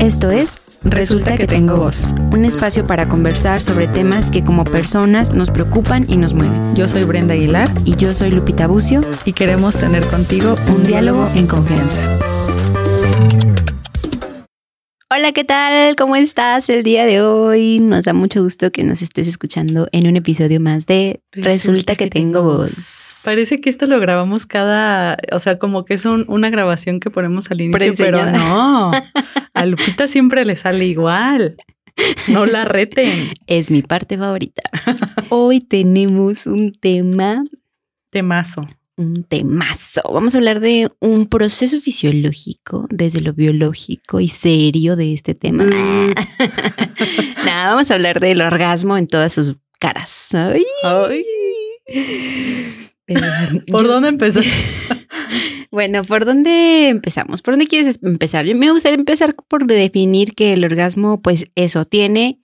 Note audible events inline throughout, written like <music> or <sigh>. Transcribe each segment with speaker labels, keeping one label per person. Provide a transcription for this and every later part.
Speaker 1: Esto es Resulta que tengo voz, un espacio para conversar sobre temas que como personas nos preocupan y nos mueven.
Speaker 2: Yo soy Brenda Aguilar
Speaker 1: Y yo soy Lupita Bucio,
Speaker 2: y queremos tener contigo
Speaker 1: un diálogo en confianza. Hola, ¿qué tal? ¿Cómo estás el día de hoy? Nos da mucho gusto que nos estés escuchando en un episodio más de Resulta, que, tengo voz.
Speaker 2: Parece que esto lo grabamos cada, o sea, como que es un- una grabación que ponemos al inicio, pero <laughs> no. A Lupita siempre le sale igual. No la reten.
Speaker 1: Es mi parte favorita. Hoy tenemos un tema
Speaker 2: Temazo.
Speaker 1: Un temazo. Vamos a hablar de un proceso fisiológico desde lo biológico y serio de este tema.
Speaker 2: Mm. <laughs>
Speaker 1: Nada, vamos a hablar del orgasmo en todas sus caras. Ay.
Speaker 2: Ay,
Speaker 1: Eh, <laughs>
Speaker 2: ¿Por
Speaker 1: yo-
Speaker 2: dónde empezar? <laughs>
Speaker 1: Bueno, ¿por dónde empezamos? ¿Por dónde quieres empezar? Yo me gustaría empezar por definir que el orgasmo, pues eso, tiene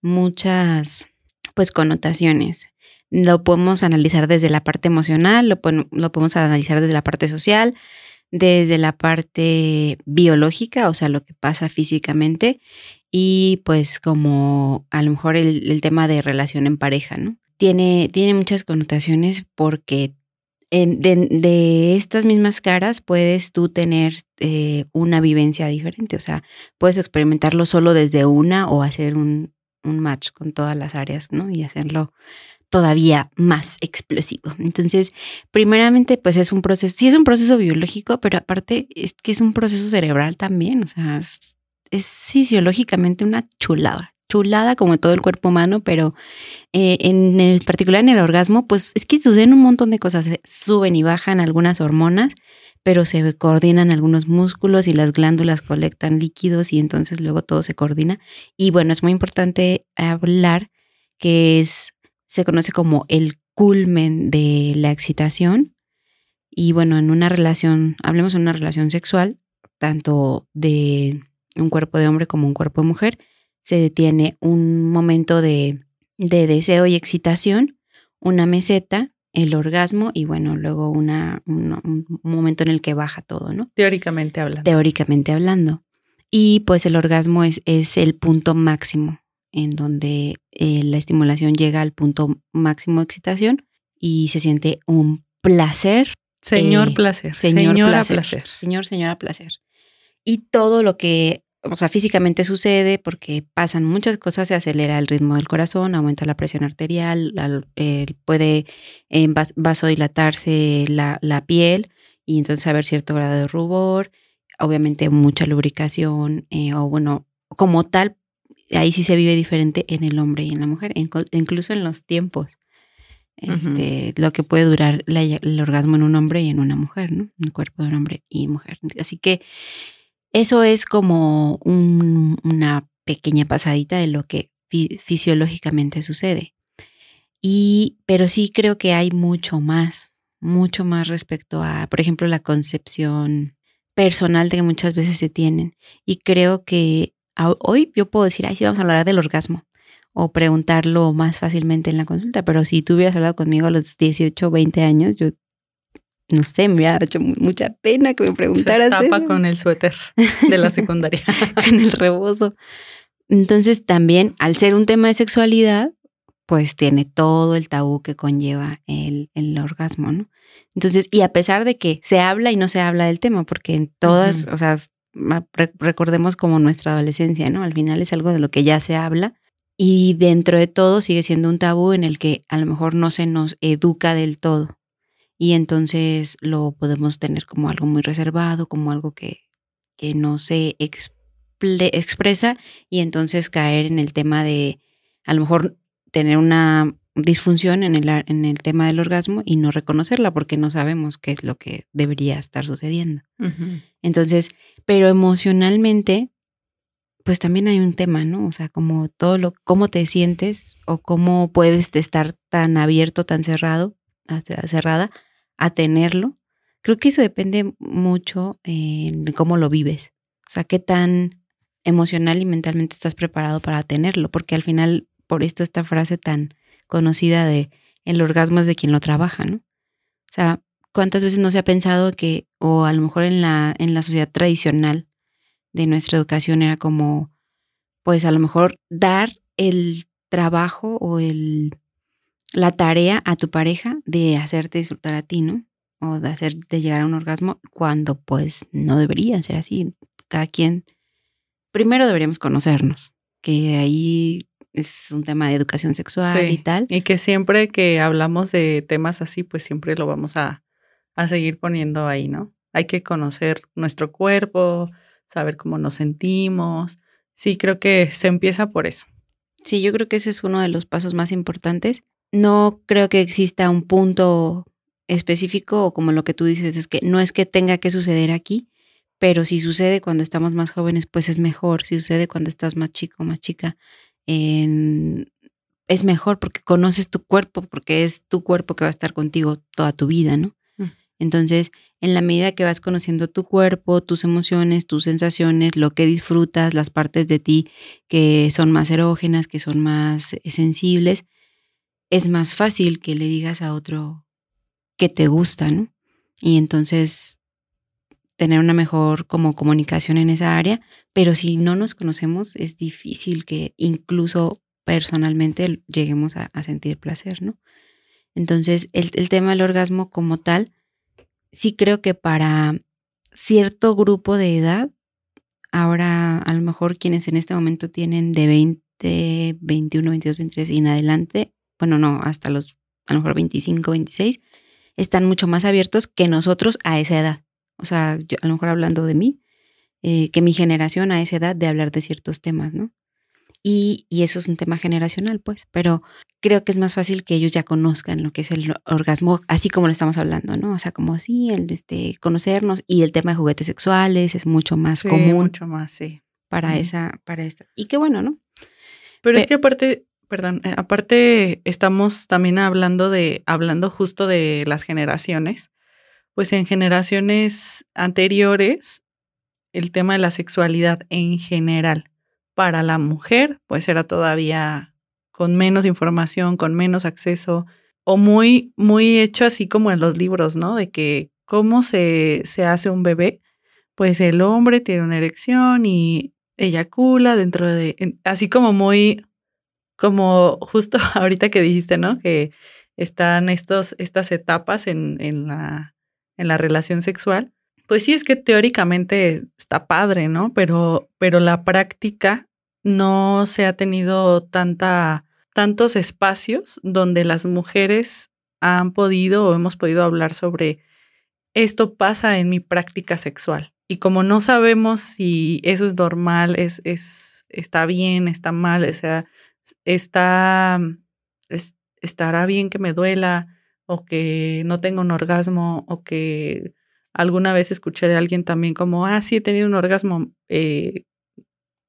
Speaker 1: muchas, pues, connotaciones. Lo podemos analizar desde la parte emocional, lo, lo podemos analizar desde la parte social, desde la parte biológica, o sea, lo que pasa físicamente, y pues como a lo mejor el, tema de relación en pareja, ¿no? Tiene, tiene muchas connotaciones porque de estas mismas caras puedes tú tener eh, una vivencia diferente, o sea, puedes experimentarlo solo desde una o hacer un, un match con todas las áreas, ¿no? Y hacerlo todavía más explosivo. Entonces, primeramente, pues es un proceso, sí es un proceso biológico, pero aparte es que es un proceso cerebral también, o sea, es, fisiológicamente una chulada, chulada como todo el cuerpo humano, pero eh, en el particular en el orgasmo, pues es que suceden un montón de cosas, eh, suben y bajan algunas hormonas, pero se coordinan algunos músculos y las glándulas colectan líquidos y entonces luego todo se coordina. Y bueno, es muy importante hablar que es, se conoce como el culmen de la excitación. Y bueno, en una relación, hablemos de una relación sexual, tanto de un cuerpo de hombre como un cuerpo de mujer, se detiene un momento de, de deseo y excitación, una meseta, el orgasmo y bueno, luego una, una- un momento en el que baja todo, ¿no?
Speaker 2: Teóricamente hablando.
Speaker 1: teóricamente hablando. Y pues el orgasmo es, es el punto máximo en donde eh, la estimulación llega al punto máximo de excitación y se siente un placer,
Speaker 2: Señor
Speaker 1: Eh,
Speaker 2: placer.
Speaker 1: señor
Speaker 2: Señora
Speaker 1: placer.
Speaker 2: placer.
Speaker 1: señor, señora placer. Y todo lo que, o sea, físicamente sucede porque pasan muchas cosas, se acelera el ritmo del corazón, aumenta la presión arterial, la- eh, puede eh, vas- vasodilatarse la, la piel y entonces haber cierto grado de rubor, obviamente mucha lubricación, o bueno, como tal, ahí sí se vive diferente en el hombre y en la mujer, incluso en los tiempos. Este, Lo que puede durar la- el orgasmo en un hombre y en una mujer, ¿no? En el cuerpo de un hombre y mujer. Así que eso es como un- una pequeña pasadita de lo que fi- fisiológicamente sucede. Y, pero sí creo que hay mucho más, mucho más respecto a, por ejemplo, la concepción personal de que muchas veces se tienen. Y creo que hoy yo puedo decir, ay, sí, vamos a hablar del orgasmo o preguntarlo más fácilmente en la consulta, pero si tú hubieras hablado conmigo a los 18 o 20 años, yo no sé, me hubiera hecho mu- mucha pena que me <laughs>
Speaker 2: Se
Speaker 1: preguntaras
Speaker 2: tapa
Speaker 1: eso
Speaker 2: con el suéter de la secundaria. <laughs>
Speaker 1: con el rebozo. Entonces también, al ser un tema de sexualidad, pues tiene todo el tabú que conlleva el, el orgasmo, ¿no? Entonces, y a pesar de que se habla y no se habla del tema, porque en todas, o sea, recordemos como nuestra adolescencia, ¿no? Al final es algo de lo que ya se habla y dentro de todo sigue siendo un tabú en el que a lo mejor no se nos educa del todo y entonces lo podemos tener como algo muy reservado, como algo que, que no se expresa y entonces caer en el tema de a lo mejor tener una disfunción en el, en el tema del orgasmo y no reconocerla porque no sabemos qué es lo que debería estar sucediendo. Entonces, pero emocionalmente, pues también hay un tema, ¿no? O sea, como todo lo, cómo te sientes o cómo puedes estar tan abierto, tan cerrado, cerrada a tenerlo. Creo que eso depende mucho eh, de cómo lo vives. O sea, qué tan emocional y mentalmente estás preparado para tenerlo, porque al final, por esto esta frase tan conocida de el orgasmo es de quien lo trabaja, ¿no? O sea, ¿cuántas veces no se ha pensado que, o a lo mejor en la, en la sociedad tradicional, de nuestra educación era como, pues a lo mejor dar el trabajo o el, la tarea a tu pareja de hacerte disfrutar a ti, ¿no? O de hacerte llegar a un orgasmo cuando pues no debería ser así. Cada quien, primero deberíamos conocernos, que ahí es un tema de educación sexual y tal.
Speaker 2: Y que siempre que hablamos de temas así, pues siempre lo vamos a, a seguir poniendo ahí, ¿no? Hay que conocer nuestro cuerpo, saber cómo nos sentimos. Sí, creo que se empieza por eso.
Speaker 1: Sí, yo creo que ese es uno de los pasos más importantes. No creo que exista un punto específico o como lo que tú dices, es que no es que tenga que suceder aquí, pero si sucede cuando estamos más jóvenes, pues es mejor. Si sucede cuando estás más chico o más chica, es mejor porque conoces tu cuerpo, porque es tu cuerpo que va a estar contigo toda tu vida, ¿no? Mm. Entonces, en la medida que vas conociendo tu cuerpo, tus emociones, tus sensaciones, lo que disfrutas, las partes de ti que son más erógenas, que son más eh, sensibles, es más fácil que le digas a otro que te gusta, ¿no? Y entonces tener una mejor como comunicación en esa área, pero si no nos conocemos es difícil que incluso personalmente lleguemos a, sentir placer, ¿no? Entonces, el, el, tema del orgasmo como tal, sí creo que para cierto grupo de edad, ahora a lo mejor quienes en este momento tienen de 20, 21, 22, 23 y en adelante, bueno, no, hasta los a lo mejor 25, 26, están mucho más abiertos que nosotros a esa edad o sea, yo, a lo mejor hablando de mí, eh, que mi generación a esa edad de hablar de ciertos temas, ¿no? Y, y, eso es un tema generacional, pues, pero creo que es más fácil que ellos ya conozcan lo que es el orgasmo, así como lo estamos hablando, ¿no? O sea, como sí, el de este, conocernos y el tema de juguetes sexuales es mucho más
Speaker 2: sí,
Speaker 1: común.
Speaker 2: Mucho más, sí.
Speaker 1: Para esa, para esta. Y qué bueno, ¿no?
Speaker 2: Pero es que aparte, perdón, eh, aparte estamos también hablando de, hablando justo de las generaciones pues en generaciones anteriores el tema de la sexualidad en general para la mujer pues era todavía con menos información, con menos acceso o muy muy hecho así como en los libros, ¿no? De que cómo se, se hace un bebé, pues el hombre tiene una erección y eyacula dentro de, así como muy, como justo <laughs> ahorita que dijiste, ¿no? Que están estos, estas etapas en, en la en la relación sexual, pues sí es que teóricamente está padre, ¿no? Pero, pero la práctica no se ha tenido tanta, tantos espacios donde las mujeres han podido o hemos podido hablar sobre esto pasa en mi práctica sexual. Y como no sabemos si eso es normal, es, es, está bien, está mal, o sea, está, estará bien que me duela, o que no tengo un orgasmo o que alguna vez escuché de alguien también como, ah, sí, he tenido un orgasmo, eh,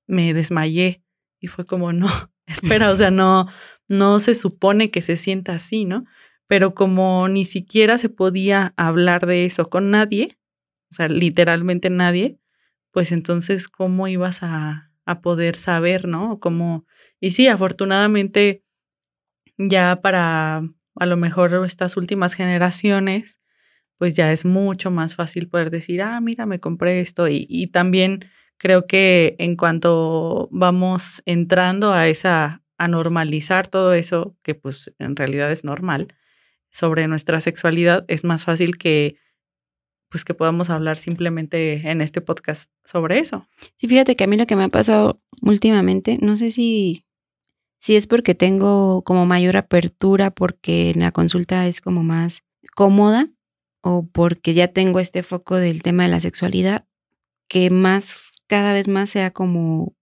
Speaker 2: me desmayé y fue como, no, <laughs> espera, o sea, no, no se supone que se sienta así, ¿no? Pero como ni siquiera se podía hablar de eso con nadie, o sea, literalmente nadie, pues entonces, ¿cómo ibas a, a poder saber, ¿no? Como, y sí, afortunadamente, ya para a lo mejor estas últimas generaciones, pues ya es mucho más fácil poder decir, ah, mira, me compré esto. Y, también creo que en cuanto vamos entrando a esa, a normalizar todo eso, que pues en realidad es normal, sobre nuestra sexualidad, es más fácil que pues que podamos hablar simplemente en este podcast sobre eso.
Speaker 1: Sí, fíjate que a mí lo que me ha pasado últimamente, no sé si si es porque tengo como mayor apertura, porque la consulta es como más cómoda o porque ya tengo este foco del tema de la sexualidad, que más, cada vez más sea como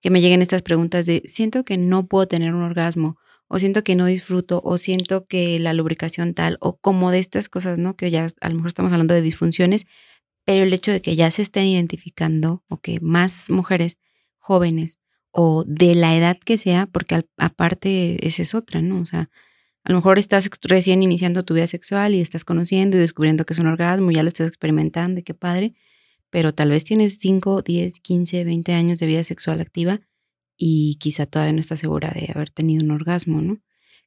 Speaker 1: que me lleguen estas preguntas de siento que no puedo tener un orgasmo o siento que no disfruto o siento que la lubricación tal o como de estas cosas, ¿no? Que ya a lo mejor estamos hablando de disfunciones, pero el hecho de que ya se estén identificando o que más mujeres jóvenes o de la edad que sea, porque aparte esa es otra, ¿no? O sea, a lo mejor estás recién iniciando tu vida sexual y estás conociendo y descubriendo que es un orgasmo, ya lo estás experimentando y qué padre, pero tal vez tienes 5, 10, 15, 20 años de vida sexual activa y quizá todavía no estás segura de haber tenido un orgasmo, ¿no?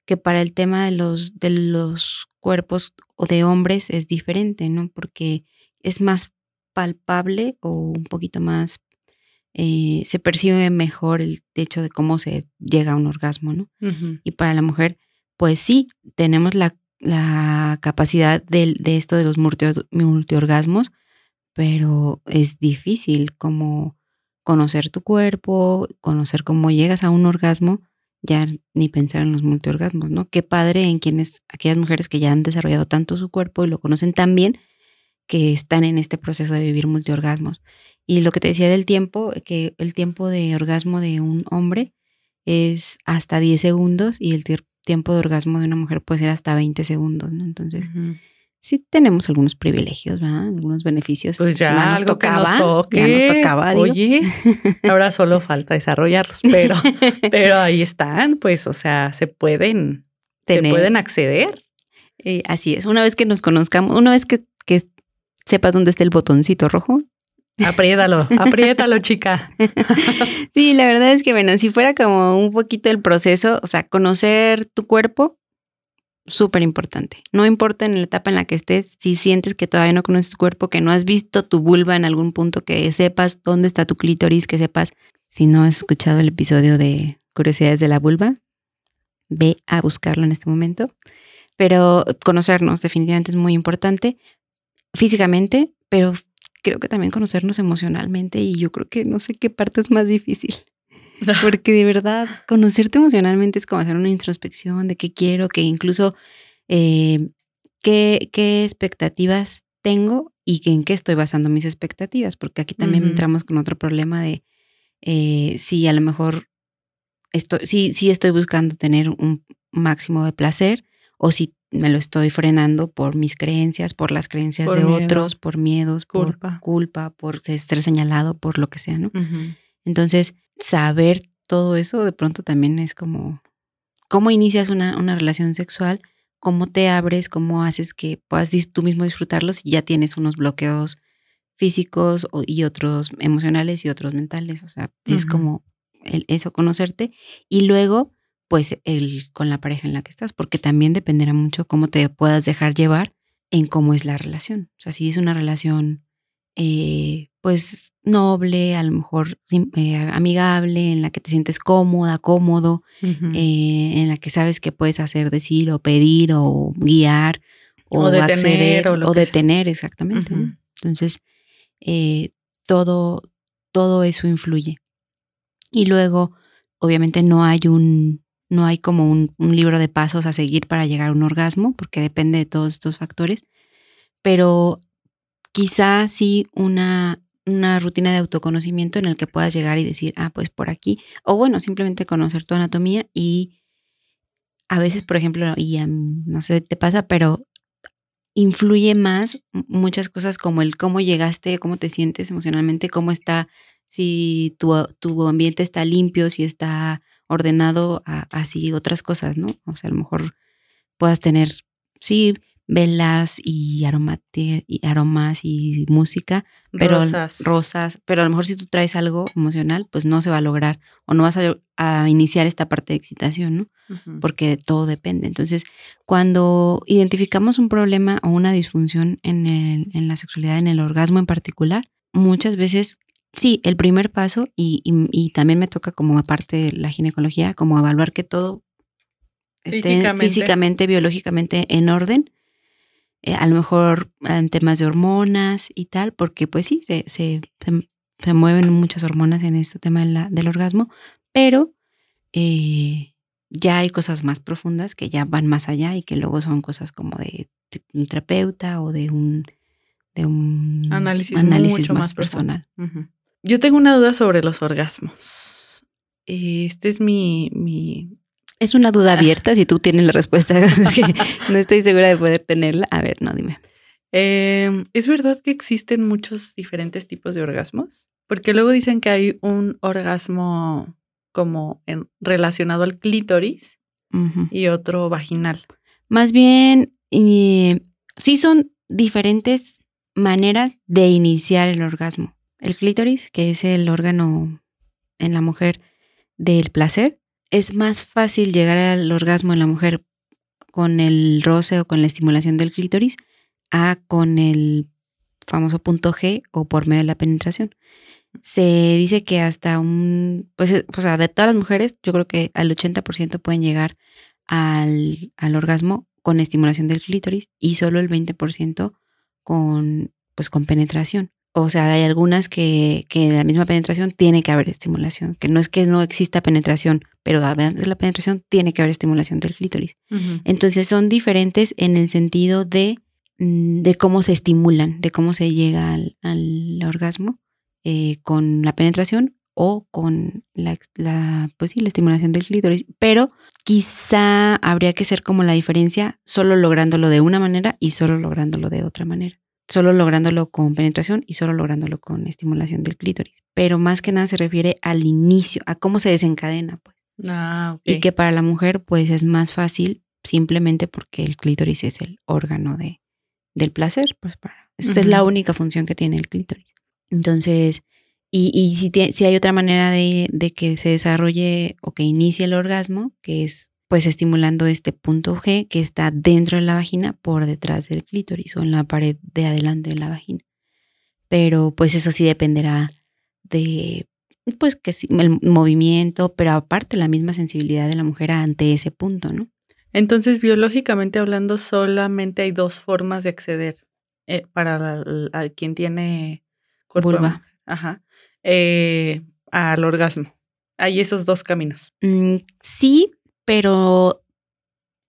Speaker 1: Que para el tema de los, de los cuerpos o de hombres es diferente, ¿no? Porque es más palpable o un poquito más eh, se percibe mejor el hecho de cómo se llega a un orgasmo, ¿no? Y para la mujer, pues sí, tenemos la, la capacidad de, de, esto de los multiorgasmos, pero es difícil como conocer tu cuerpo, conocer cómo llegas a un orgasmo, ya ni pensar en los multiorgasmos, ¿no? Qué padre en quienes, aquellas mujeres que ya han desarrollado tanto su cuerpo y lo conocen tan bien, que están en este proceso de vivir multiorgasmos. Y lo que te decía del tiempo, que el tiempo de orgasmo de un hombre es hasta 10 segundos y el tiempo de orgasmo de una mujer puede ser hasta 20 segundos, ¿no? Entonces, sí tenemos algunos privilegios, ¿verdad? Algunos beneficios.
Speaker 2: Pues ya nos algo tocaba, que nos toque. Ya nos tocaba, Oye, ahora solo falta desarrollarlos, <laughs> pero, pero ahí están, pues, o sea, se pueden, se pueden acceder.
Speaker 1: Eh, así es. Una vez que nos conozcamos, una vez que, que sepas dónde está el botoncito rojo.
Speaker 2: Apriétalo, <laughs> apriétalo, chica.
Speaker 1: sí, la verdad es que, bueno, si fuera como un poquito el proceso, o sea, conocer tu cuerpo, súper importante. No importa en la etapa en la que estés, si sientes que todavía no conoces tu cuerpo, que no has visto tu vulva en algún punto, que sepas dónde está tu clítoris, que sepas, si no has escuchado el episodio de Curiosidades de la Vulva, ve a buscarlo en este momento. Pero conocernos definitivamente es muy importante físicamente, pero creo que también conocernos emocionalmente y yo creo que no sé qué parte es más difícil. <laughs> Porque de verdad, conocerte emocionalmente es como hacer una introspección de qué quiero, que incluso eh, qué, qué expectativas tengo y en qué estoy basando mis expectativas, porque aquí también entramos con otro problema de eh, si a lo mejor estoy, si, si estoy buscando tener un máximo de placer o si me lo estoy frenando por mis creencias, por las creencias de otros, por miedos, por culpa, por ser señalado, por lo que sea, ¿no? Entonces, saber todo eso de pronto también es como, cómo inicias una, una relación sexual, cómo te abres, cómo haces que puedas tú mismo disfrutarlos y ya tienes unos bloqueos físicos y otros emocionales y otros mentales. O sea, es como el, eso, conocerte. Y luego pues el con la pareja en la que estás, porque también dependerá mucho cómo te puedas dejar llevar en cómo es la relación. O sea, si es una relación eh, pues noble, a lo mejor eh, amigable, en la que te sientes cómoda, cómodo, eh, en la que sabes que puedes hacer, decir o pedir o guiar o, acceder o, detener, exactamente. Entonces, todo, todo eso influye. Y luego, obviamente no hay un, no hay como un, libro de pasos a seguir para llegar a un orgasmo, porque depende de todos estos factores, pero quizá sí una, una rutina de autoconocimiento en el que puedas llegar y decir, ah, pues por aquí, o bueno, simplemente conocer tu anatomía y a veces, por ejemplo, y no sé, te pasa, pero influye más muchas cosas como el cómo llegaste, cómo te sientes emocionalmente, cómo está, si tu, tu ambiente está limpio, si está ordenado a, así otras cosas, ¿no? O sea, a lo mejor puedas tener, sí, velas y, y aromas y música, pero rosas. pero a lo mejor si tú traes algo emocional, pues no se va a lograr o no vas a, iniciar esta parte de excitación, ¿no? Porque todo depende. Entonces, cuando identificamos un problema o una disfunción en, el, en la sexualidad, en el orgasmo en particular, muchas veces sí, el primer paso, y, y, también me toca como parte de la ginecología, como evaluar que todo esté físicamente, biológicamente en orden. Eh, a lo mejor en temas de hormonas y tal, porque pues sí, se, se, se, mueven muchas hormonas en este tema del orgasmo, pero eh, ya hay cosas más profundas que ya van más allá y que luego son cosas como de, un terapeuta o de un, de un
Speaker 2: análisis, mucho más, personal. Yo tengo una duda sobre los orgasmos. Este es mi, mi...
Speaker 1: Es una duda abierta, si tú tienes la respuesta, <laughs> <laughs> no estoy segura de poder tenerla. A ver, no, dime.
Speaker 2: Em, ¿Es verdad que existen muchos diferentes tipos de orgasmos? Porque luego dicen que hay un orgasmo como en, relacionado al clítoris y otro vaginal.
Speaker 1: Más bien, sí son diferentes maneras de iniciar el orgasmo. El clítoris, que es el órgano en la mujer del placer, es más fácil llegar al orgasmo en la mujer con el roce o con la estimulación del clítoris a con el famoso punto G o por medio de la penetración. Se dice que hasta un, pues, eh, o sea, de todas las mujeres, yo creo que al 80% pueden llegar al, al orgasmo con estimulación del clítoris y solo el 20% con, pues, con penetración. O sea, hay algunas que, que la misma penetración tiene que haber estimulación, que no es que no exista penetración, pero además de la penetración tiene que haber estimulación del clítoris. Entonces son diferentes en el sentido de, mm, de cómo se estimulan, de cómo se llega al, al orgasmo eh, con la penetración o con la, la, pues sí, la estimulación del clítoris, pero quizá habría que ser como la diferencia solo lográndolo de una manera y solo lográndolo de otra manera solo lográndolo con penetración y solo lográndolo con estimulación del clítoris. Pero más que nada se refiere al inicio, a cómo se desencadena, pues.
Speaker 2: Ah,
Speaker 1: Y que para la mujer, pues es más fácil simplemente porque el clítoris es el órgano de, del placer, pues para, esa es la única función que tiene el clítoris. Entonces, y, y si, si hay otra manera de, de que se desarrolle o que inicie el orgasmo, que es pues estimulando este punto G que está dentro de la vagina por detrás del clítoris o en la pared de adelante de la vagina. Pero pues eso sí dependerá de pues que el movimiento, pero aparte la misma sensibilidad de la mujer ante ese punto, ¿no?
Speaker 2: Entonces, biológicamente hablando, solamente hay dos formas de acceder eh, para quien tiene
Speaker 1: vulva.
Speaker 2: Ajá. Eh, al orgasmo. Hay esos dos caminos.
Speaker 1: Mm, sí, pero,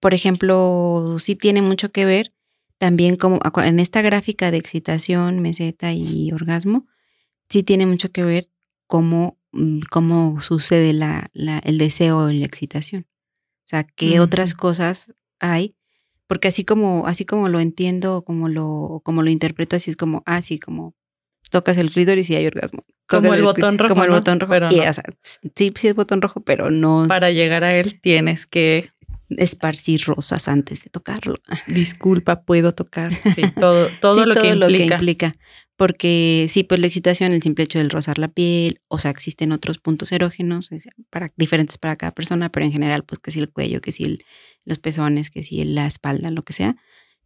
Speaker 1: por ejemplo, sí tiene mucho que ver también como en esta gráfica de excitación, meseta y orgasmo, sí tiene mucho que ver cómo, mm, cómo sucede la, la, el deseo o la excitación. O sea, qué otras cosas hay, porque así como, así como lo entiendo, como lo, como lo interpreto, así es como, así ah, como tocas el clítoris y hay orgasmo.
Speaker 2: Como el, botón rojo.
Speaker 1: Como el botón rojo. Pero sí, sí es botón rojo, pero no.
Speaker 2: Para llegar a él tienes que
Speaker 1: esparcir rosas antes de tocarlo.
Speaker 2: Disculpa, puedo tocar. Sí, <laughs> todo, todo, lo, que implica. lo que implica.
Speaker 1: Porque sí, pues la excitación, el simple hecho de rozar la piel, o sea, existen otros puntos erógenos para, diferentes para cada persona, pero en general, pues que si el cuello, que si los pezones, que si la espalda, lo que sea.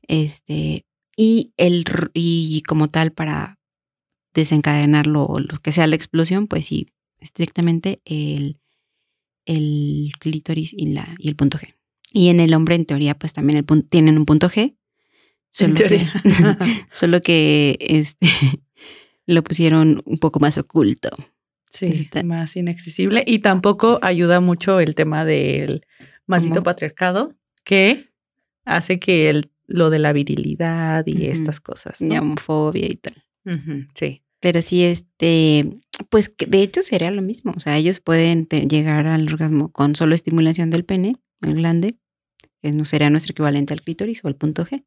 Speaker 1: Este, y el y como tal para desencadenarlo o lo que sea la explosión, pues sí, estrictamente el, el clítoris y, la, y el punto G. Y en el hombre, en teoría, pues también el tienen un punto G.
Speaker 2: Solo que, <laughs>
Speaker 1: solo que este, <laughs> lo pusieron un poco más oculto.
Speaker 2: Sí, más inaccesible. Y tampoco ayuda mucho el tema del maldito patriarcado, que hace que el, lo de la virilidad y estas cosas.
Speaker 1: ¿no? Y homofobia y tal.
Speaker 2: sí.
Speaker 1: Pero sí, este, pues de hecho sería lo mismo. O sea, ellos pueden llegar al orgasmo con solo estimulación del pene, el glande, que no sería nuestro equivalente al clítoris o al punto G.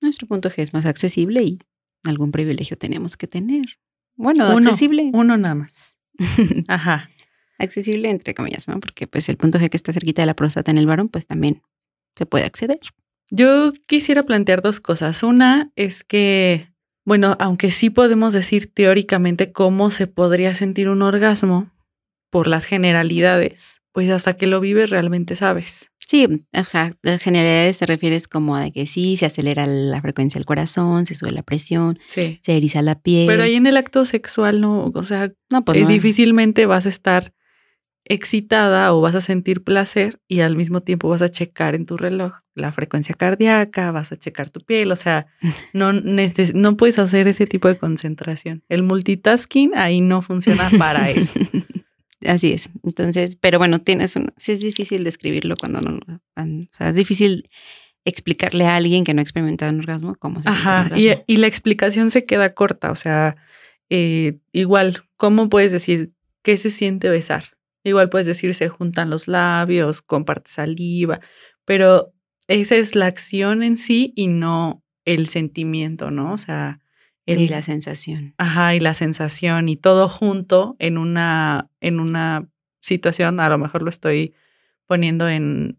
Speaker 1: Nuestro punto G es más accesible y algún privilegio tenemos que tener. Bueno, accesible.
Speaker 2: Uno nada más. <laughs> Ajá.
Speaker 1: accesible entre comillas, ¿no? Porque pues el punto G que está cerquita de la próstata en el varón, pues también se puede acceder.
Speaker 2: Yo quisiera plantear dos cosas. Una es que bueno, aunque sí podemos decir teóricamente cómo se podría sentir un orgasmo por las generalidades, pues hasta que lo vives realmente sabes.
Speaker 1: Sí, ajá, las generalidades te refieres como a que sí, se acelera la frecuencia del corazón, se sube la presión, se eriza la piel.
Speaker 2: Pero ahí en el acto sexual no, o sea, no, pues eh, difícilmente vas a estar excitada o vas a sentir placer y al mismo tiempo vas a checar en tu reloj la frecuencia cardíaca, vas a checar tu piel, o sea, <laughs> no, no puedes hacer ese tipo de concentración. El multitasking ahí no funciona para eso. <laughs>
Speaker 1: Así es. Entonces, pero bueno, tienes un, sí es difícil describirlo cuando no, o sea, es difícil explicarle a alguien que no ha experimentado un orgasmo cómo se
Speaker 2: Ajá, y, y, la explicación se queda corta, o sea, eh, igual, ¿cómo puedes decir qué se siente besar? Igual puedes decir se juntan los labios, comparte saliva, pero esa es la acción en sí y no el sentimiento, ¿no? O sea,
Speaker 1: y la sensación.
Speaker 2: Ajá, y la sensación y todo junto en una en una situación, a lo mejor lo estoy poniendo en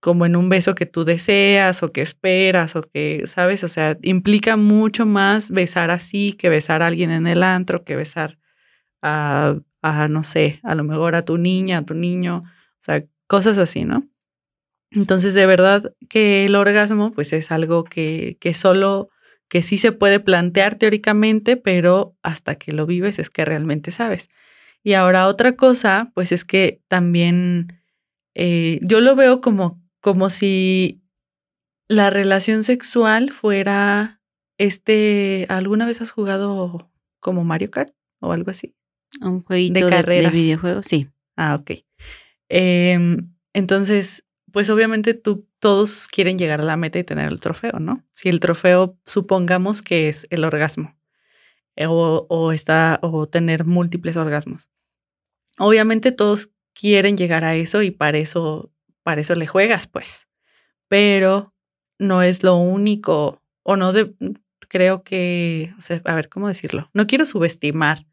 Speaker 2: como en un beso que tú deseas o que esperas o que, ¿sabes? O sea, implica mucho más besar así que besar a alguien en el antro, que besar a a, no sé, a lo mejor a tu niña, a tu niño, o sea, cosas así, ¿no? Entonces, de verdad que el orgasmo, pues es algo que, que solo que sí se puede plantear teóricamente, pero hasta que lo vives es que realmente sabes. Y ahora otra cosa, pues es que también eh, yo lo veo como, como si la relación sexual fuera este, ¿alguna vez has jugado como Mario Kart o algo así?
Speaker 1: Un jueguito de, de, videojuegos, sí.
Speaker 2: Ah, ok. Em, entonces, pues obviamente tú, todos quieren llegar a la meta y tener el trofeo, ¿no? Si el trofeo supongamos que es el orgasmo eh, o, o, está, o tener múltiples orgasmos. Obviamente todos quieren llegar a eso y para eso, para eso le juegas, pues. Pero no es lo único, o no de, creo que, o sea, a ver, ¿cómo decirlo? No quiero subestimar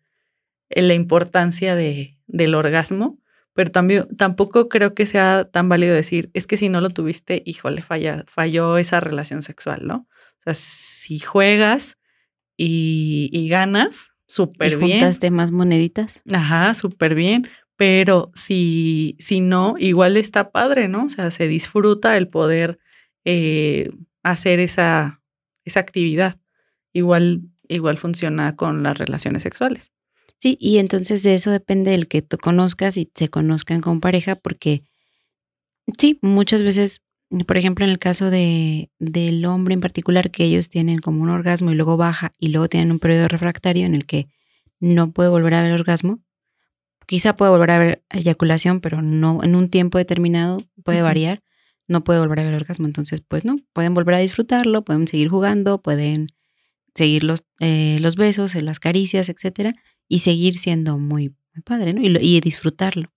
Speaker 2: la importancia de, del orgasmo, pero también tampoco creo que sea tan válido decir, es que si no lo tuviste, híjole, falla, falló esa relación sexual, ¿no? O sea, si juegas y, y ganas, súper bien.
Speaker 1: ¿Juntaste más moneditas?
Speaker 2: Ajá, súper bien. Pero si, si no, igual está padre, ¿no? O sea, se disfruta el poder eh, hacer esa, esa actividad. Igual, igual funciona con las relaciones sexuales.
Speaker 1: Sí, y entonces de eso depende el que tú conozcas y se conozcan con pareja, porque sí, muchas veces, por ejemplo, en el caso de, del hombre en particular, que ellos tienen como un orgasmo y luego baja y luego tienen un periodo refractario en el que no puede volver a haber orgasmo, Quizá puede volver a haber eyaculación, pero no en un tiempo determinado, puede variar, no puede volver a haber orgasmo. Entonces, pues no, pueden volver a disfrutarlo, pueden seguir jugando, pueden seguir los, eh, los besos, las caricias, etcétera, y seguir siendo muy, muy padre, ¿no? Y, disfrutarlo.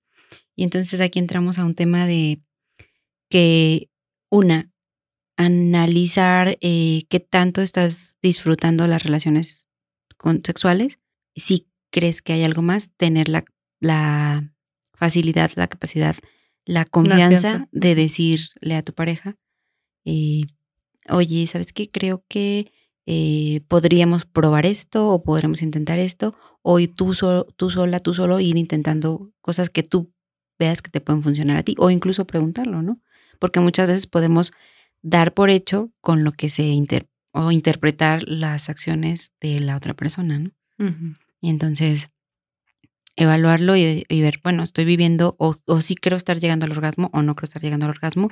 Speaker 1: Y entonces aquí entramos a un tema de que, una, analizar eh, qué tanto estás disfrutando las relaciones sexuales. Si crees que hay algo más, tener la la facilidad, la capacidad, la confianza, de decirle a tu pareja, eh, oye, ¿sabes qué? Creo que eh, podríamos probar esto o podremos intentar esto, o tú, tú sola, tú solo ir intentando cosas que tú veas que te pueden funcionar a ti, o incluso preguntarlo, ¿no? Porque muchas veces podemos dar por hecho con lo que se inter o interpretar las acciones de la otra persona, ¿no? Y entonces, evaluarlo y, ver, bueno, estoy viviendo o, o sí creo estar llegando al orgasmo o no creo estar llegando al orgasmo.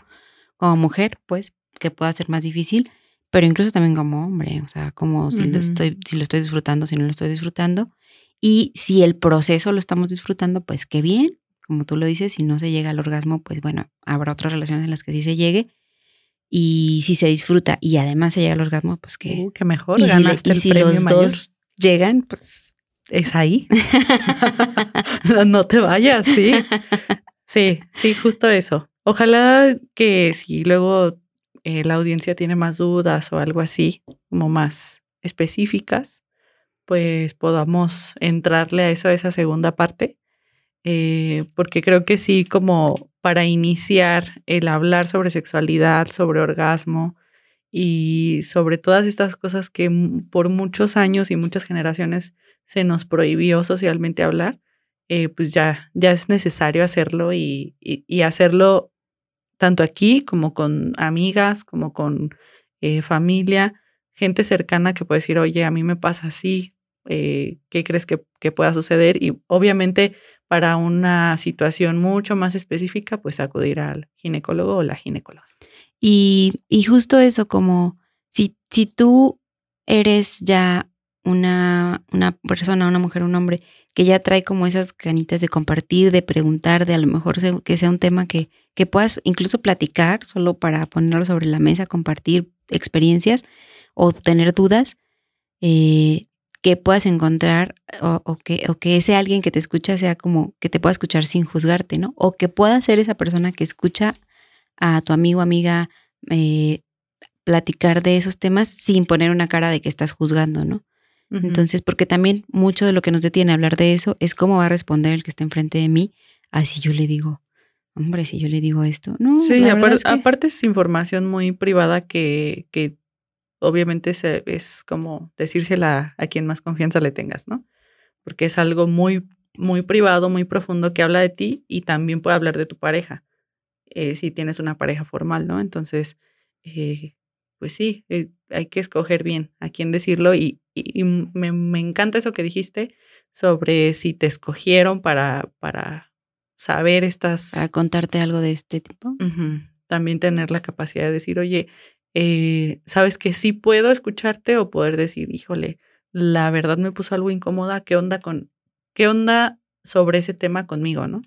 Speaker 1: Como mujer, pues, que pueda ser más difícil, pero incluso también como hombre, o sea, como si, lo estoy, si lo estoy disfrutando, si no lo estoy disfrutando. Y si el proceso lo estamos disfrutando, pues qué bien, como tú lo dices, si no se llega al orgasmo, pues bueno, habrá otras relaciones en las que sí se llegue. Y si se disfruta y además se llega al orgasmo, pues que...
Speaker 2: Uh, mejor,
Speaker 1: y si, los dos llegan, pues
Speaker 2: es ahí. <laughs> <laughs> no te vayas, sí. Sí, sí, justo eso. Ojalá que si luego eh, la audiencia tiene más dudas o algo así, como más específicas, pues podamos entrarle a eso, a esa segunda parte, eh, porque creo que sí, como para iniciar el hablar sobre sexualidad, sobre orgasmo y sobre todas estas cosas que por muchos años y muchas generaciones se nos prohibió socialmente hablar, eh, pues ya, ya es necesario hacerlo y, y, hacerlo tanto aquí como con amigas, como con eh, familia, gente cercana que puede decir, oye, a mí me pasa así, eh, ¿qué crees que, que, pueda suceder? Y obviamente para una situación mucho más específica, pues acudir al ginecólogo o la ginecóloga.
Speaker 1: Y, y justo eso, como si, si tú eres ya una, una persona, una mujer, un hombre que ya trae como esas ganitas de compartir, de preguntar, de a lo mejor que sea un tema que, que puedas incluso platicar solo para ponerlo sobre la mesa, compartir experiencias o tener dudas, eh, que puedas encontrar o, que, o que ese alguien que te escucha sea como que te pueda escuchar sin juzgarte, ¿no? O que pueda ser esa persona que escucha a tu amigo, amiga, eh, platicar de esos temas sin poner una cara de que estás juzgando, ¿no? Entonces, porque también mucho de lo que nos detiene a hablar de eso es cómo va a responder el que está enfrente de mí, así yo le digo, hombre, si yo le digo esto, no.
Speaker 2: Sí, aparte es, información muy privada que, que obviamente se, es como decírsela a quien más confianza le tengas, ¿no? Porque es algo muy, muy privado, muy profundo que habla de ti y también puede hablar de tu pareja, eh, si tienes una pareja formal, ¿no? Entonces, eh, pues sí, eh, hay que escoger bien a quién decirlo y, y, me, me, encanta eso que dijiste sobre si te escogieron para, para saber estas...
Speaker 1: Para contarte algo de este tipo.
Speaker 2: También tener la capacidad de decir, oye, eh, sabes que sí puedo escucharte o poder decir, híjole, la verdad me puso algo incómoda, ¿qué onda con, qué onda sobre ese tema conmigo, no?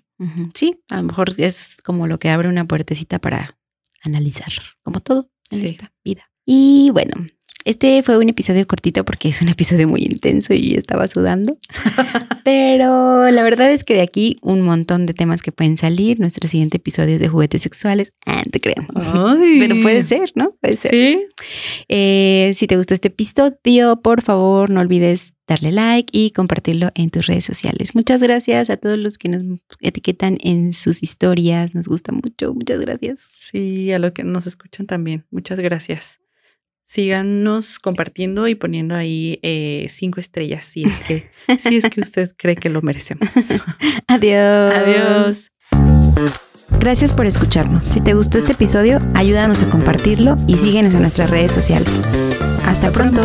Speaker 1: Sí, a lo mejor es como lo que abre una puertecita para analizar, como todo en esta vida. Y bueno, este fue un episodio cortito porque es un episodio muy intenso y yo estaba sudando. <laughs> Pero la verdad es que de aquí un montón de temas que pueden salir. Nuestro siguiente episodio es de juguetes sexuales. Ah, te creo. Pero puede ser, ¿no? Puede ser.
Speaker 2: Sí.
Speaker 1: Eh, si te gustó este episodio, por favor, no olvides darle like y compartirlo en tus redes sociales. Muchas gracias a todos los que nos etiquetan en sus historias. Nos gusta mucho. Muchas gracias.
Speaker 2: Sí, a los que nos escuchan también. Muchas gracias síganos compartiendo y poniendo ahí eh, cinco estrellas si es que si es que usted cree que lo merecemos. <laughs>
Speaker 1: Adiós.
Speaker 2: Adiós.
Speaker 1: Gracias por escucharnos. Si te gustó este episodio, ayúdanos a compartirlo y síguenos en nuestras redes sociales. Hasta pronto.